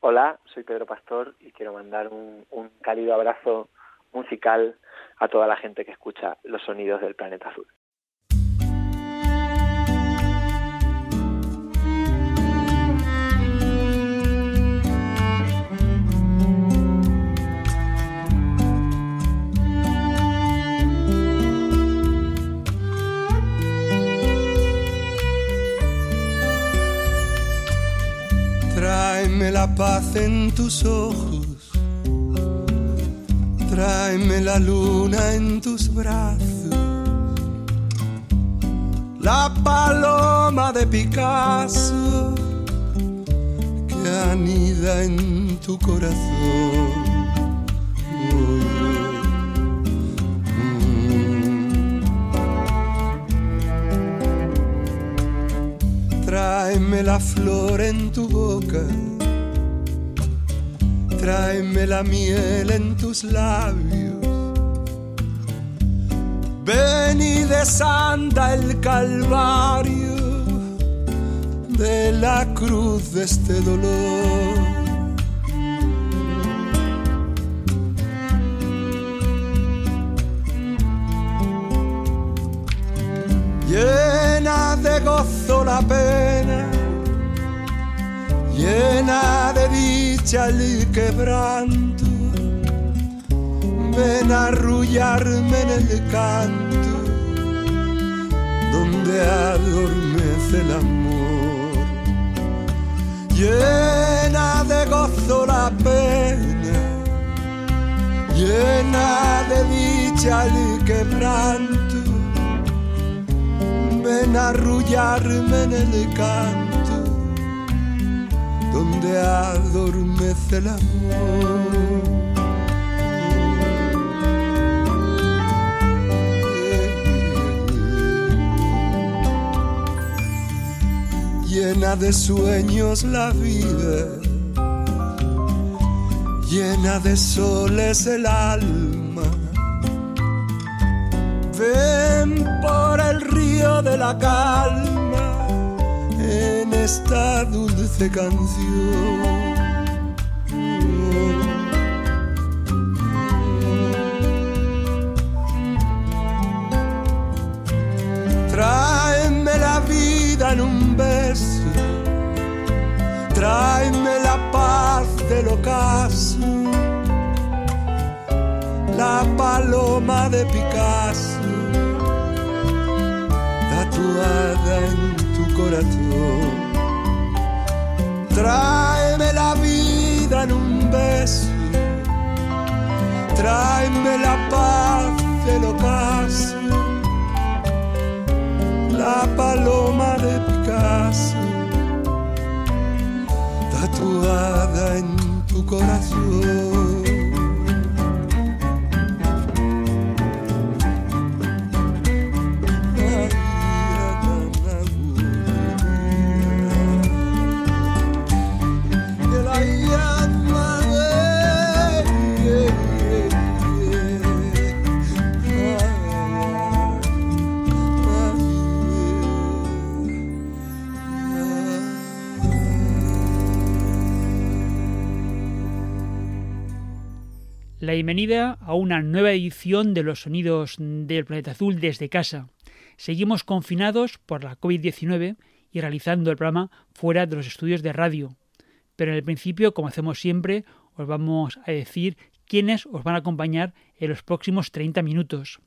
Hola, soy Pedro Pastor y quiero mandar un, un cálido abrazo musical a toda la gente que escucha los sonidos del planeta azul. Paz en tus ojos, tráeme la luna en tus brazos, la paloma de Picasso que anida en tu corazón. Tráeme la flor en tu boca, tráeme la miel en tus labios. Ven y desanda el calvario de la cruz de este dolor. llena de gozo la pena, llena el quebranto. Ven a arrullarme en el canto, donde adormece el amor. Llena de gozo la pena, llena de dicha el quebranto ven a arrullarme en el canto donde adormece el amor. Llena de sueños la vida, llena de soles el alma. Ven por el río de la calma esta dulce canción. Tráeme la vida en un beso, tráeme la paz del ocaso, la paloma de Picasso tatuada en tu corazón. Tráeme la vida en un beso, tráeme la paz del ocaso, la paloma de Picasso, tatuada en tu corazón. La bienvenida a una nueva edición de los sonidos del planeta azul desde casa. Seguimos confinados por la COVID-19 y realizando el programa fuera de los estudios de radio. Pero en el principio, como hacemos siempre, os vamos a decir quiénes os van a acompañar en los próximos 30 minutos.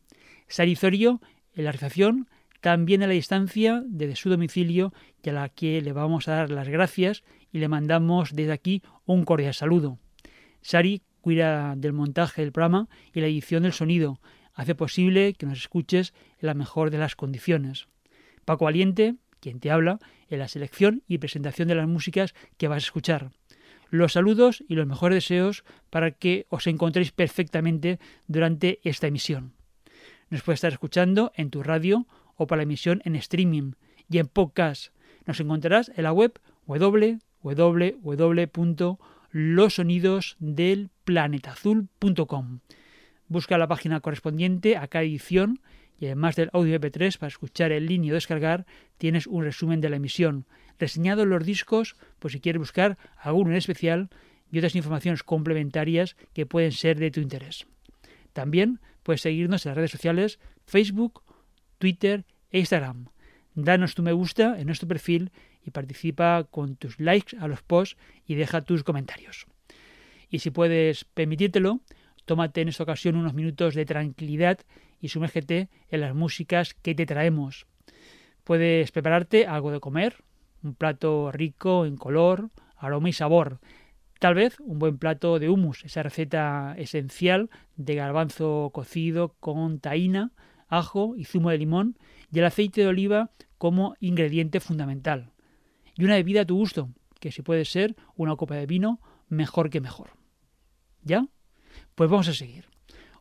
Sarizorio en la realización, también a la distancia desde su domicilio y a la que le vamos a dar las gracias y le mandamos desde aquí un cordial saludo. Sari cuida del montaje del programa y la edición del sonido, hace posible que nos escuches en la mejor de las condiciones. Paco Valiente, quien te habla, en la selección y presentación de las músicas que vas a escuchar. Los saludos y los mejores deseos para que os encontréis perfectamente durante esta emisión. Nos puedes estar escuchando en tu radio o para la emisión en streaming y en podcast. Nos encontrarás en la web www.losonidosdelplanetazul.com. Busca la página correspondiente a cada edición y además del audio MP3 para escuchar el línea o descargar, tienes un resumen de la emisión, reseñado los discos, por si quieres buscar alguno en especial y otras informaciones complementarias que pueden ser de tu interés. También puedes seguirnos en las redes sociales Facebook, Twitter e Instagram. Danos tu me gusta en nuestro perfil y participa con tus likes a los posts y deja tus comentarios. Y si puedes permitírtelo, tómate en esta ocasión unos minutos de tranquilidad y sumérgete en las músicas que te traemos. Puedes prepararte algo de comer, un plato rico en color, aroma y sabor. Tal vez un buen plato de hummus, esa receta esencial de garbanzo cocido con taína, ajo y zumo de limón y el aceite de oliva como ingrediente fundamental. Y una bebida a tu gusto, que si puede ser una copa de vino, mejor que mejor. ¿Ya? Pues vamos a seguir.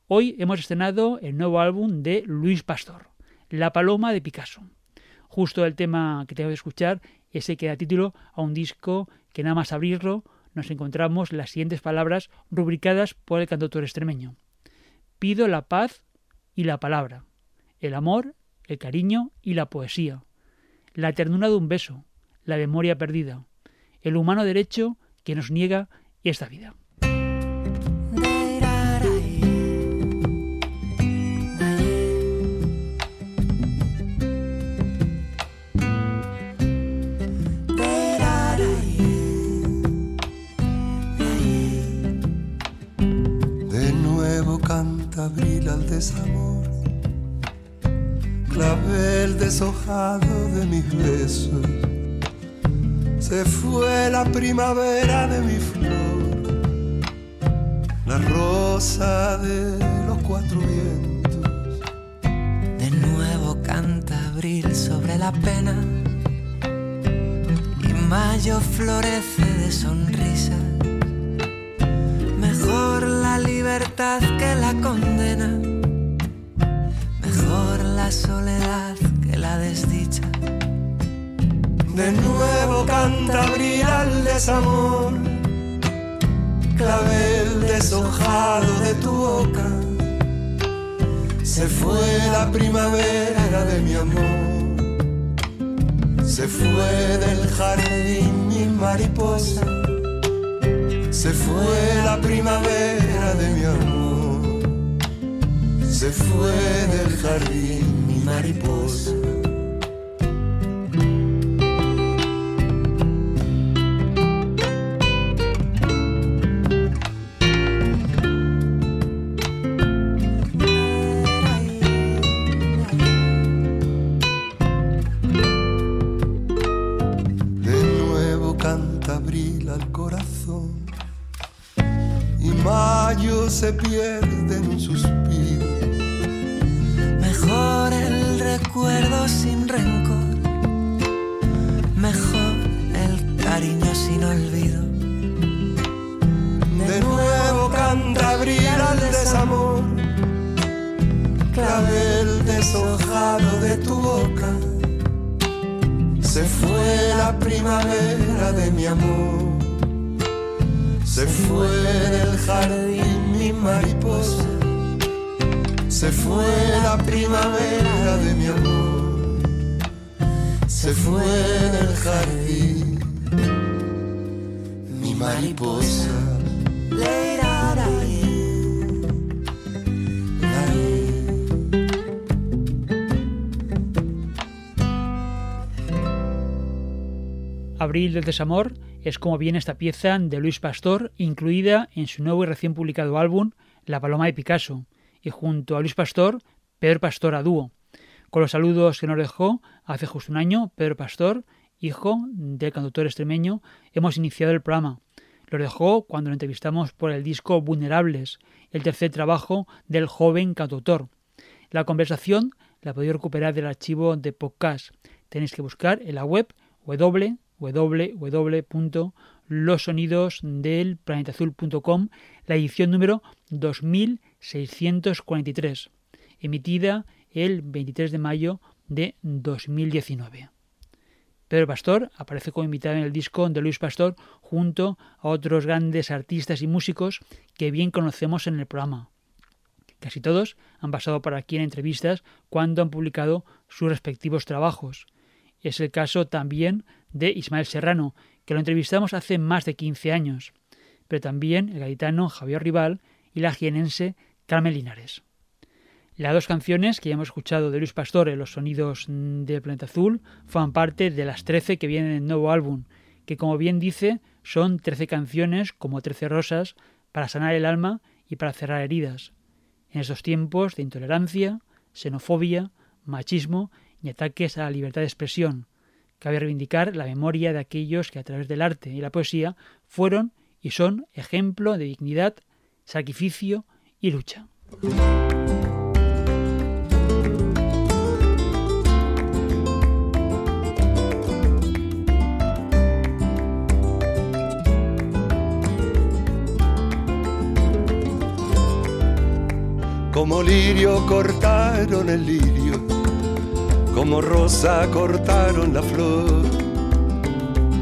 Hoy hemos estrenado el nuevo álbum de Luis Pastor, La Paloma de Picasso. Justo el tema que tengo que escuchar, ese que da título a un disco que nada más abrirlo nos encontramos las siguientes palabras rubricadas por el cantautor extremeño. Pido la paz y la palabra, el amor, el cariño y la poesía, la ternura de un beso, la memoria perdida, el humano derecho que nos niega esta vida. Desamor, clavel deshojado de mis besos. Se fue la primavera de mi flor, la rosa de los cuatro vientos. De nuevo canta abril sobre la pena y mayo florece de sonrisas Mejor la libertad que la condena. Soledad que la desdicha. De nuevo canta abril al desamor. Clavel deshojado de tu boca. Se fue la primavera de mi amor. Se fue del jardín mi mariposa se fue la primavera de mi amor, se fue del jardín mariposa. Abril del desamor es como viene esta pieza de Luis Pastor, incluida en su nuevo y recién publicado álbum La Paloma de Picasso, y junto a Luis Pastor, Pedro Pastor a dúo. Con los saludos que nos dejó hace justo un año, Pedro Pastor, hijo del cantautor extremeño, hemos iniciado el programa. Lo dejó cuando lo entrevistamos por el disco Vulnerables, el tercer trabajo del joven cantautor. La conversación la podéis recuperar del archivo de podcast. Tenéis que buscar en la web www.losonidosdelplanetazul.com la edición número 2643, emitida el 23 de mayo de 2019. Pedro Pastor aparece como invitado en el disco de Luis Pastor junto a otros grandes artistas y músicos que bien conocemos en el programa. Casi todos han pasado por aquí en entrevistas cuando han publicado sus respectivos trabajos. Es el caso también de Ismael Serrano, que lo entrevistamos hace más de 15 años, pero también el gaditano Javier Rival y la jienense Carmen Linares. Las dos canciones que ya hemos escuchado de Luis Pastor en los sonidos del planeta azul forman parte de las 13 que vienen en el nuevo álbum, que como bien dice son 13 canciones como 13 rosas para sanar el alma y para cerrar heridas. En estos tiempos de intolerancia, xenofobia, machismo y ataques a la libertad de expresión, cabe reivindicar la memoria de aquellos que a través del arte y la poesía fueron y son ejemplo de dignidad, sacrificio y lucha. Como lirio cortaron el lirio, como rosa cortaron la flor,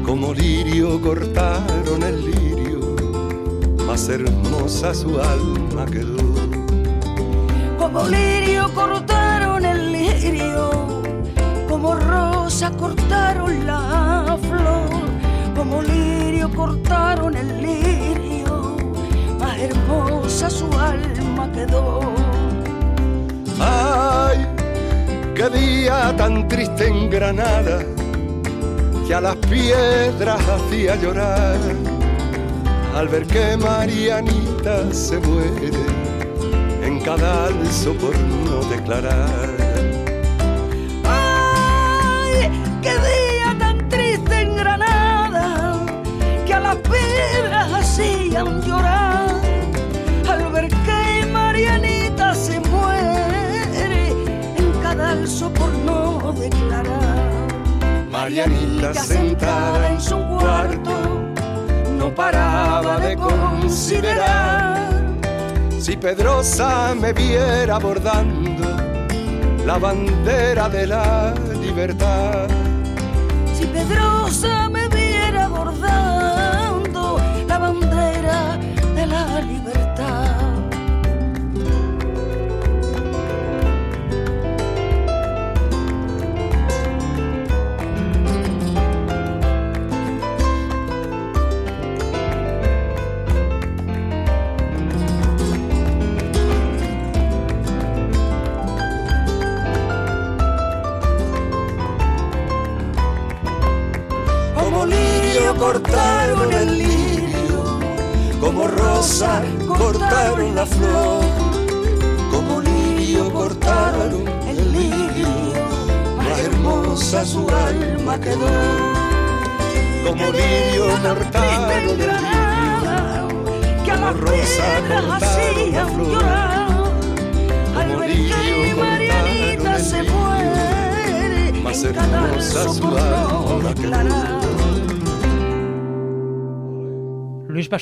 como lirio cortaron el lirio, más hermosa su alma quedó. Como lirio cortaron el lirio, como rosa cortaron la flor, como lirio cortaron el lirio, más hermosa su alma quedó. Ay, qué día tan triste en Granada, que a las piedras hacía llorar, al ver que Marianita se muere en cada alzo por no declarar. Ay, qué día tan triste en Granada, que a las piedras hacían llorar, Marianita sentada en su cuarto no paraba de considerar si Pedrosa me viera bordando la bandera de la libertad. Si Pedrosa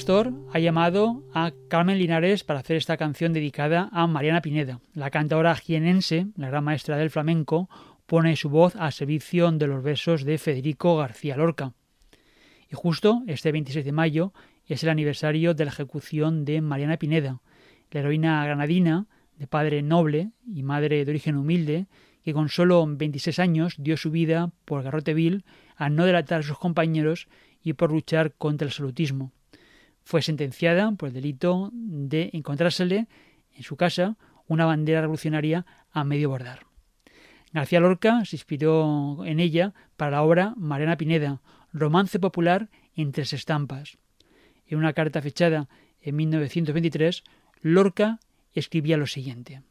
Ha llamado a Carmen Linares para hacer esta canción dedicada a Mariana Pineda. La cantadora jienense, la gran maestra del flamenco, pone su voz al servicio de los versos de Federico García Lorca. Y justo este 26 de mayo es el aniversario de la ejecución de Mariana Pineda, la heroína granadina, de padre noble y madre de origen humilde, que con solo 26 años dio su vida por garrote vil a no delatar a sus compañeros y por luchar contra el absolutismo. Fue sentenciada por el delito de encontrársele en su casa una bandera revolucionaria a medio bordar. García Lorca se inspiró en ella para la obra Mariana Pineda, romance popular en tres estampas. En una carta fechada en 1923, Lorca escribía lo siguiente.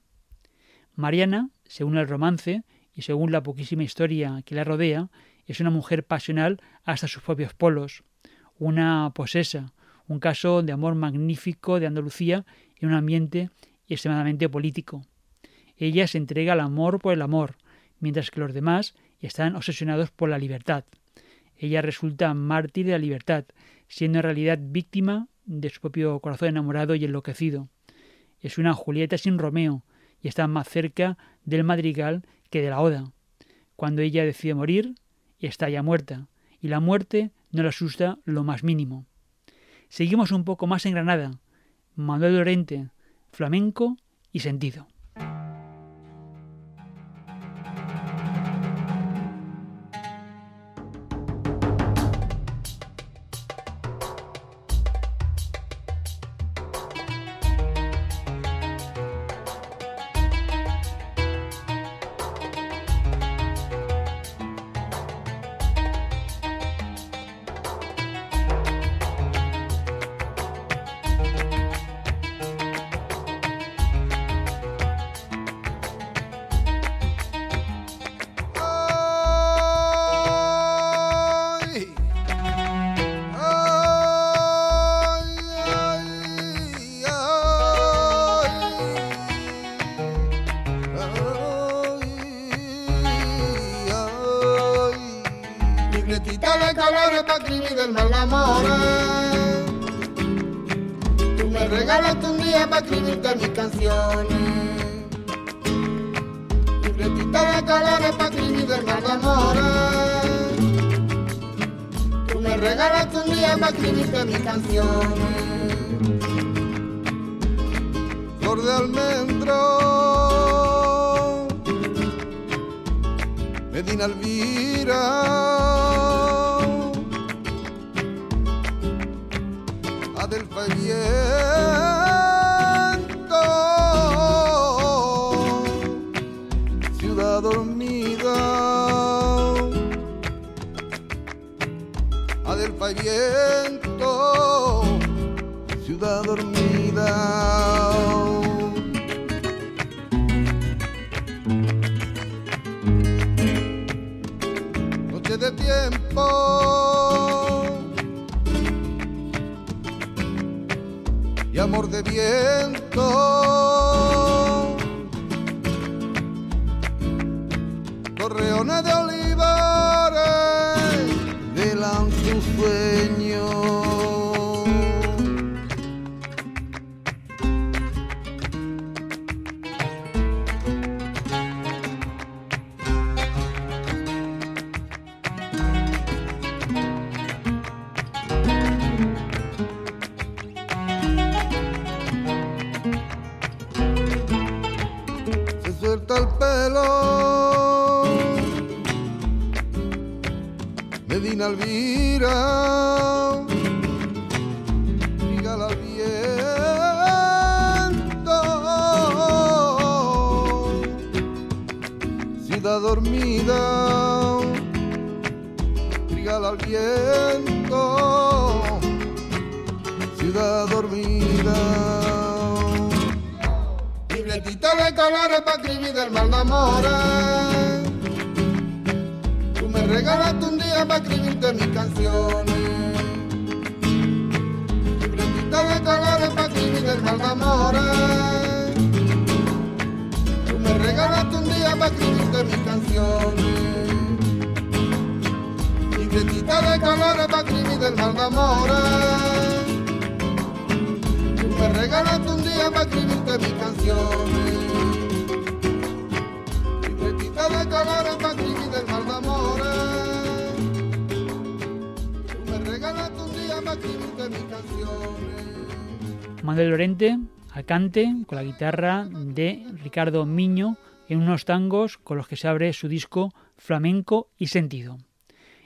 Mariana, según el romance y según la poquísima historia que la rodea, es una mujer pasional hasta sus propios polos, una posesa, un caso de amor magnífico de Andalucía en un ambiente extremadamente político. Ella se entrega al amor por el amor, mientras que los demás están obsesionados por la libertad. Ella resulta mártir de la libertad, siendo en realidad víctima de su propio corazón enamorado y enloquecido. Es una Julieta sin Romeo y está más cerca del madrigal que de la oda. Cuando ella decide morir, está ya muerta, y la muerte no le asusta lo más mínimo. Seguimos un poco más en Granada. Manuel Lorente, flamenco y sentido. mis canciones. Libretita de colores para escribir del de amores. Tú me regalas un día para escribirte mis canciones. Flor de almendro, Medina Alvira. Adelfa viento, ciudad dormida. Noche de tiempo y amor de viento. Correona de oliva. when you días para escribirte mis canciones. Libretitas de colores para escribir el mal de amores. Me regalaste un día para escribirte mis canciones. Libretitas de colores para escribir el mal de amores. Me regalaste un día para escribirte mis canciones. Libretita de colores para escribir el mal de amores. Manuel Lorente al cante con la guitarra de Ricardo Miño en unos tangos con los que se abre su disco Flamenco y Sentido.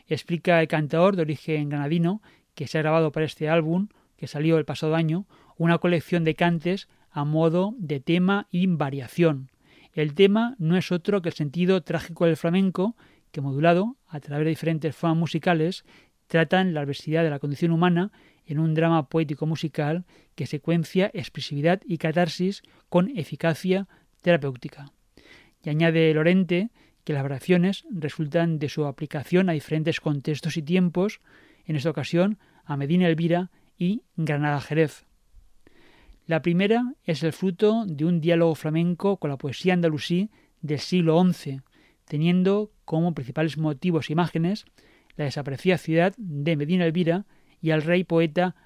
Explica el cantador de origen granadino que se ha grabado para este álbum, que salió el pasado año, una colección de cantes a modo de tema y variación. El tema no es otro que el sentido trágico del flamenco, que modulado a través de diferentes formas musicales, tratan la adversidad de la condición humana en un drama poético musical que secuencia expresividad y catarsis con eficacia terapéutica. Y añade Lorente que las variaciones resultan de su aplicación a diferentes contextos y tiempos, en esta ocasión a Medina Elvira y Granada Jerez. La primera es el fruto de un diálogo flamenco con la poesía andalusí del siglo XI, teniendo como principales motivos e imágenes la desaparecida ciudad de Medina Elvira y al rey poeta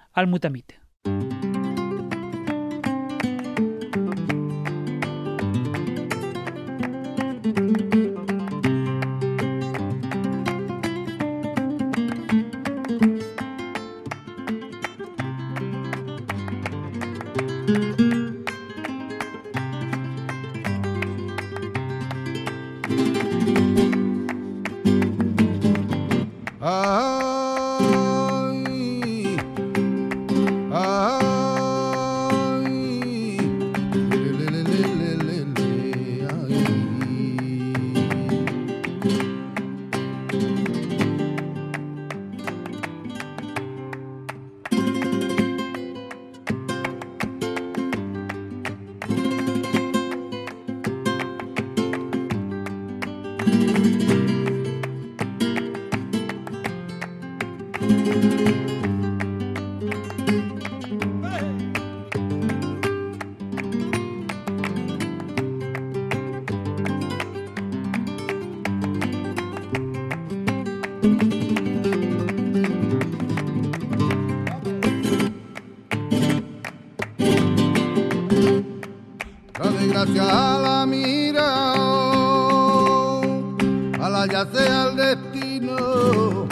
place al destino.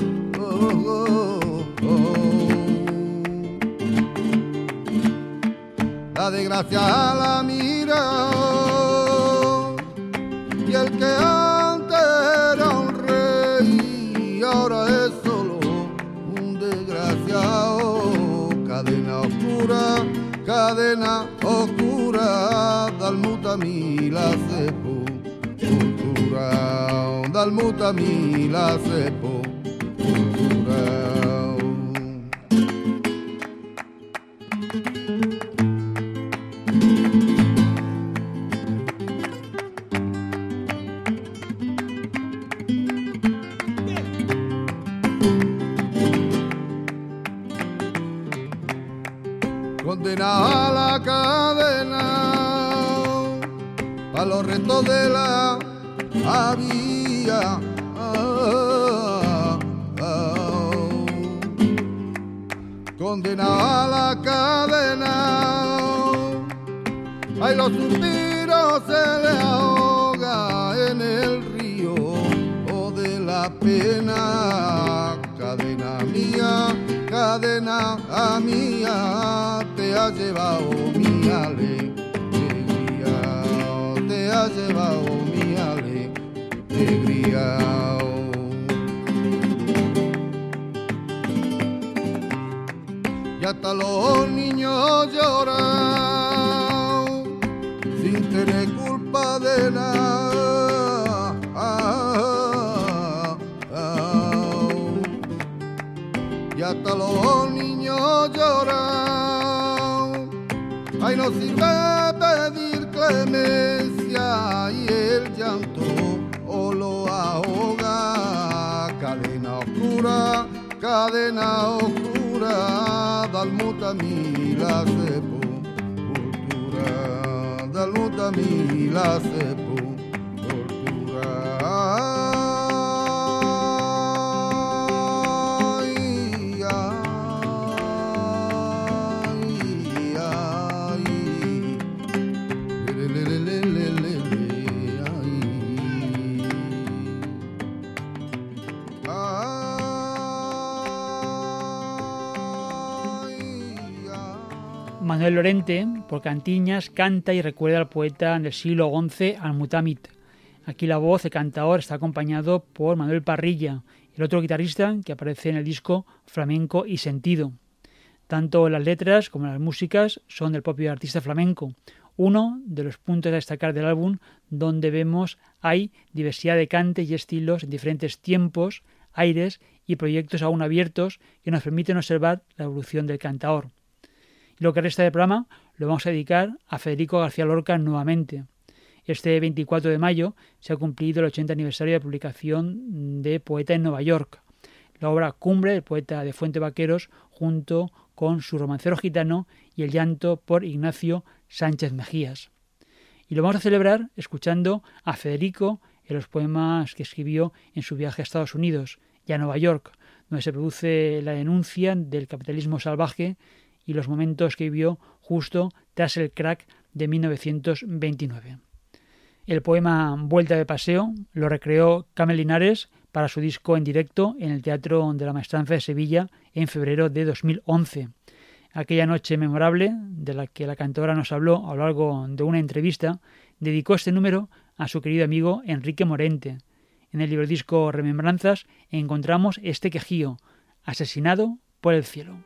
La desgracia a la mira y el que antes era un rey ahora es solo un desgraciado. Cadena oscura, cadena oscura, dalmuta a mí la sepultura dal mutami la sepo Condena a la cadena a los restos de la habitación diga. Oh, oh, oh". A la cadena, ay los suspiros se le ahoga en el río de la pena. Cadena mía, cadena mía, te ha llevado mi alegría, te ha llevado y hasta los niños lloran sin tener culpa de nada. Y hasta los niños lloran, ay no sirve pedir clemencia. oscura, cadena oscura dal mutamila sepoltura, dal mutamila sepoltura. Manuel Lorente, por Cantiñas, canta y recuerda al poeta del siglo XI, Al-Mutamit. Aquí la voz de cantador está acompañado por Manuel Parrilla, el otro guitarrista que aparece en el disco Flamenco y Sentido. Tanto las letras como las músicas son del propio artista flamenco, uno de los puntos a destacar del álbum donde vemos hay diversidad de cantes y estilos en diferentes tiempos, aires y proyectos aún abiertos que nos permiten observar la evolución del cantaor. Lo que resta del programa lo vamos a dedicar a Federico García Lorca nuevamente. Este 24 de mayo se ha cumplido el 80 aniversario de publicación de Poeta en Nueva York, la obra cumbre del poeta de Fuente Vaqueros junto con su romancero gitano y el llanto por Ignacio Sánchez Mejías. Y lo vamos a celebrar escuchando a Federico en los poemas que escribió en su viaje a Estados Unidos y a Nueva York, donde se produce la denuncia del capitalismo salvaje y los momentos que vivió justo tras el crack de 1929. El poema Vuelta de Paseo lo recreó Camel Linares para su disco en directo en el Teatro de la Maestranza de Sevilla en febrero de 2011. Aquella noche memorable, de la que la cantora nos habló a lo largo de una entrevista, dedicó este número a su querido amigo Enrique Morente. En el libro disco Remembranzas encontramos este quejío, asesinado por el cielo.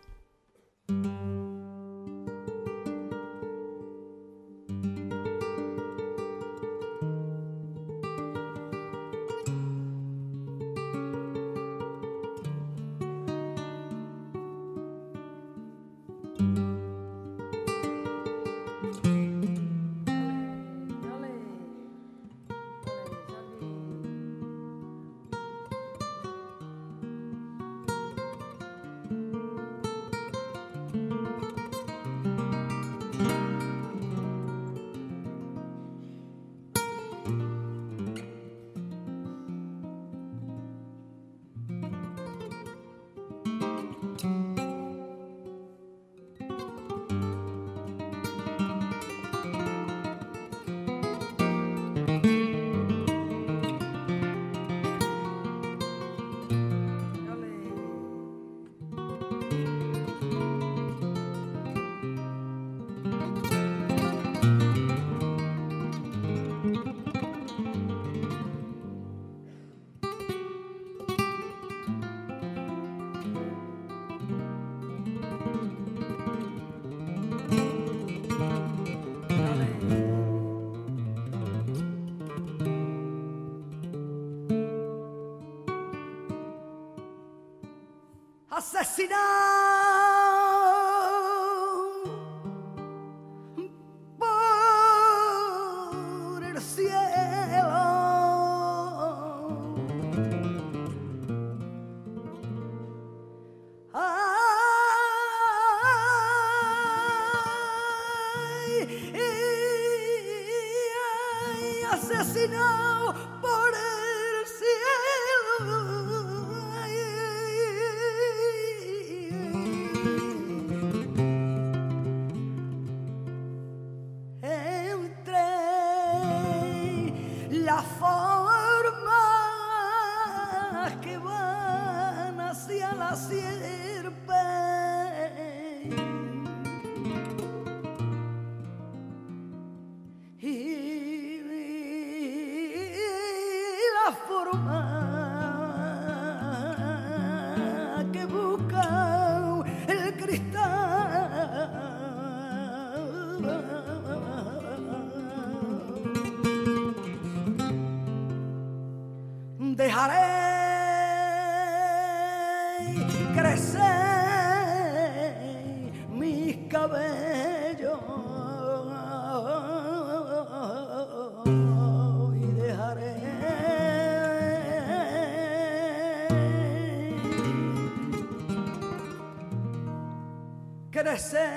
merced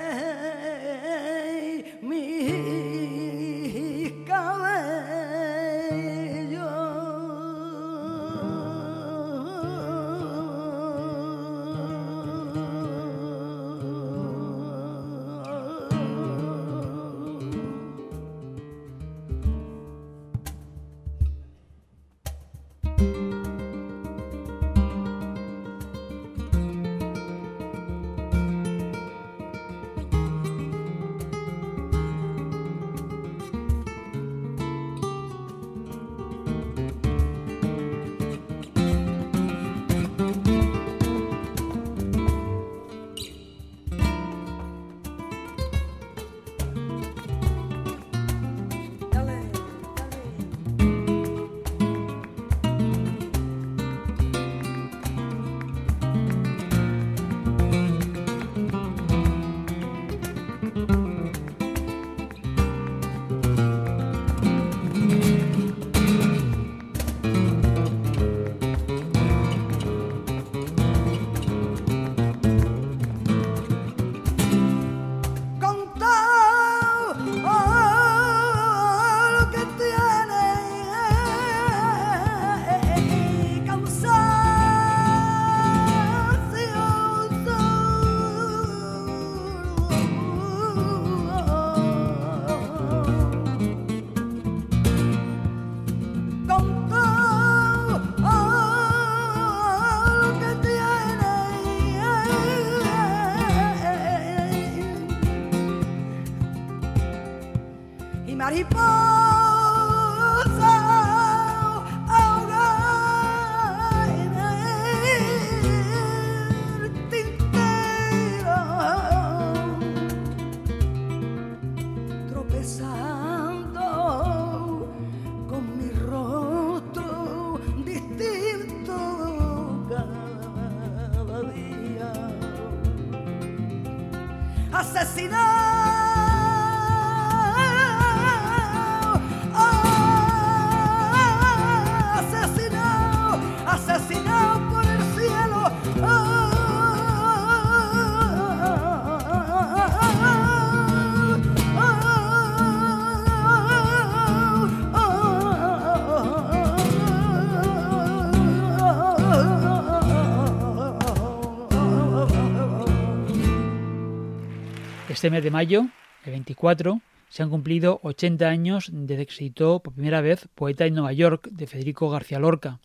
Este mes de mayo, el 24, se han cumplido 80 años desde que se editó por primera vez Poeta en Nueva York de Federico García Lorca,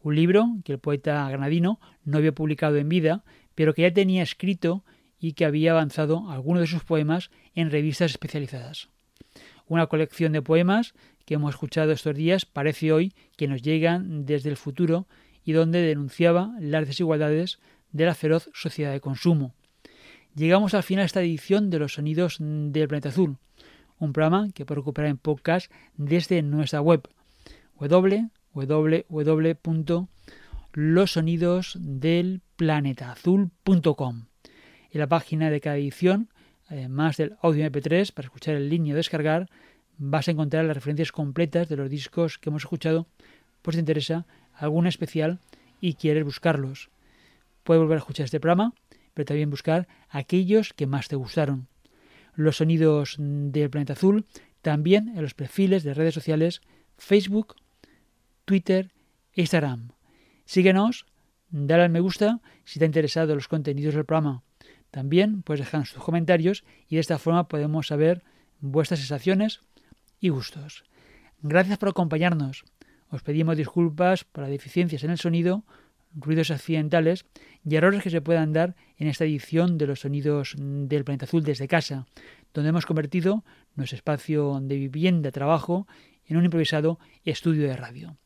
un libro que el poeta granadino no había publicado en vida, pero que ya tenía escrito y que había avanzado algunos de sus poemas en revistas especializadas. Una colección de poemas que hemos escuchado estos días parece hoy que nos llegan desde el futuro y donde denunciaba las desigualdades de la feroz sociedad de consumo Llegamos al final de esta edición de los sonidos del planeta azul, un programa que puede recuperar en podcast desde nuestra web www.losonidosdelplanetaazul.com. En la página de cada edición, además del audio MP3 para escuchar el línea o descargar, vas a encontrar las referencias completas de los discos que hemos escuchado, por si te interesa alguna especial y quieres buscarlos. Puedes volver a escuchar este programa pero también buscar aquellos que más te gustaron. Los sonidos del planeta azul también en los perfiles de redes sociales Facebook, Twitter Instagram. Síguenos, dale al me gusta si te ha interesado los contenidos del programa. También puedes dejar sus comentarios y de esta forma podemos saber vuestras sensaciones y gustos. Gracias por acompañarnos. Os pedimos disculpas por las deficiencias en el sonido ruidos accidentales y errores que se puedan dar en esta edición de los sonidos del planeta azul desde casa, donde hemos convertido nuestro espacio de vivienda, trabajo, en un improvisado estudio de radio.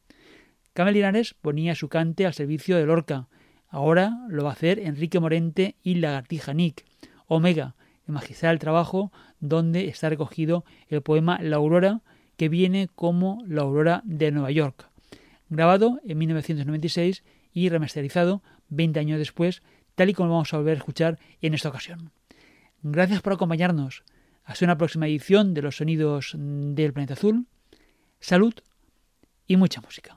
Camel Linares ponía su cante al servicio de Lorca. Ahora lo va a hacer Enrique Morente y Lagartija Nick. Omega, el magistral trabajo donde está recogido el poema La Aurora, que viene como La Aurora de Nueva York. Grabado en 1996 y remasterizado 20 años después, tal y como vamos a volver a escuchar en esta ocasión. Gracias por acompañarnos. Hasta una próxima edición de los sonidos del planeta azul. Salud y mucha música.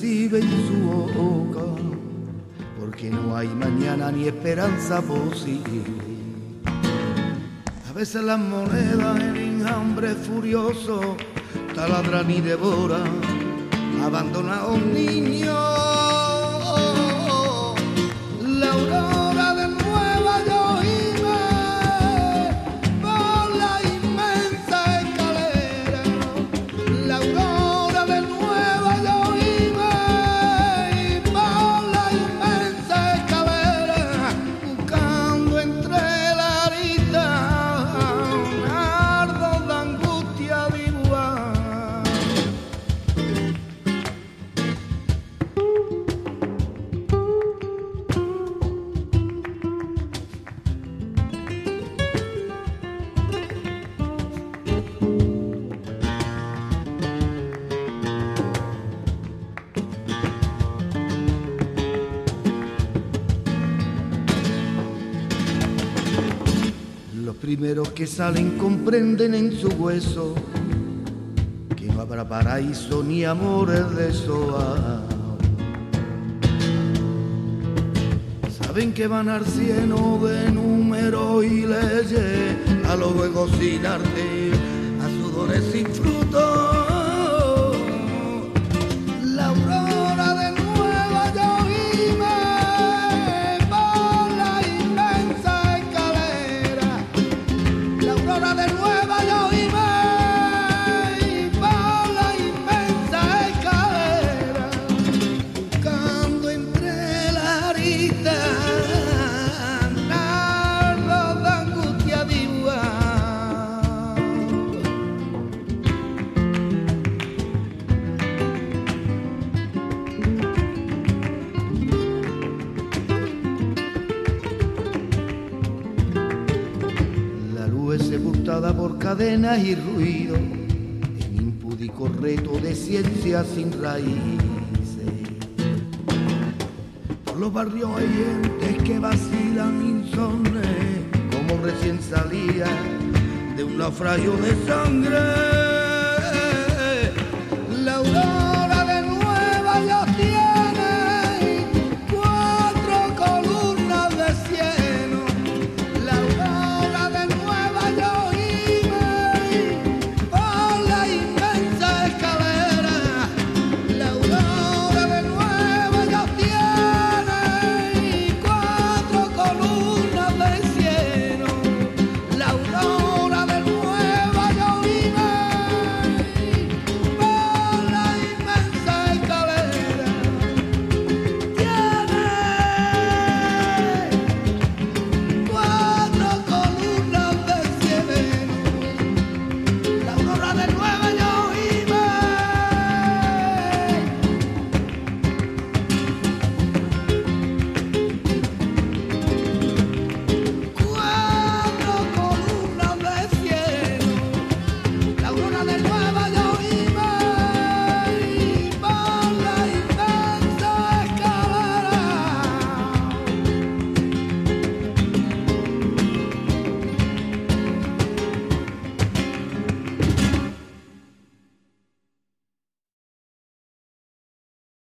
recibe en su boca, porque no hay mañana ni esperanza posible. A veces las monedas en enjambre furioso taladran y devoran, abandona a un niño primeros que salen comprenden en su hueso que no habrá paraíso ni amores de soa. Saben que van al cielo de número y leyes, a lo luego sin arte, a sudores sin frutos cadenas y ruido, en impúdico reto de ciencia sin raíces. Por los barrios oyentes que vacilan insonnes, como recién salía de un naufragio de sangre. La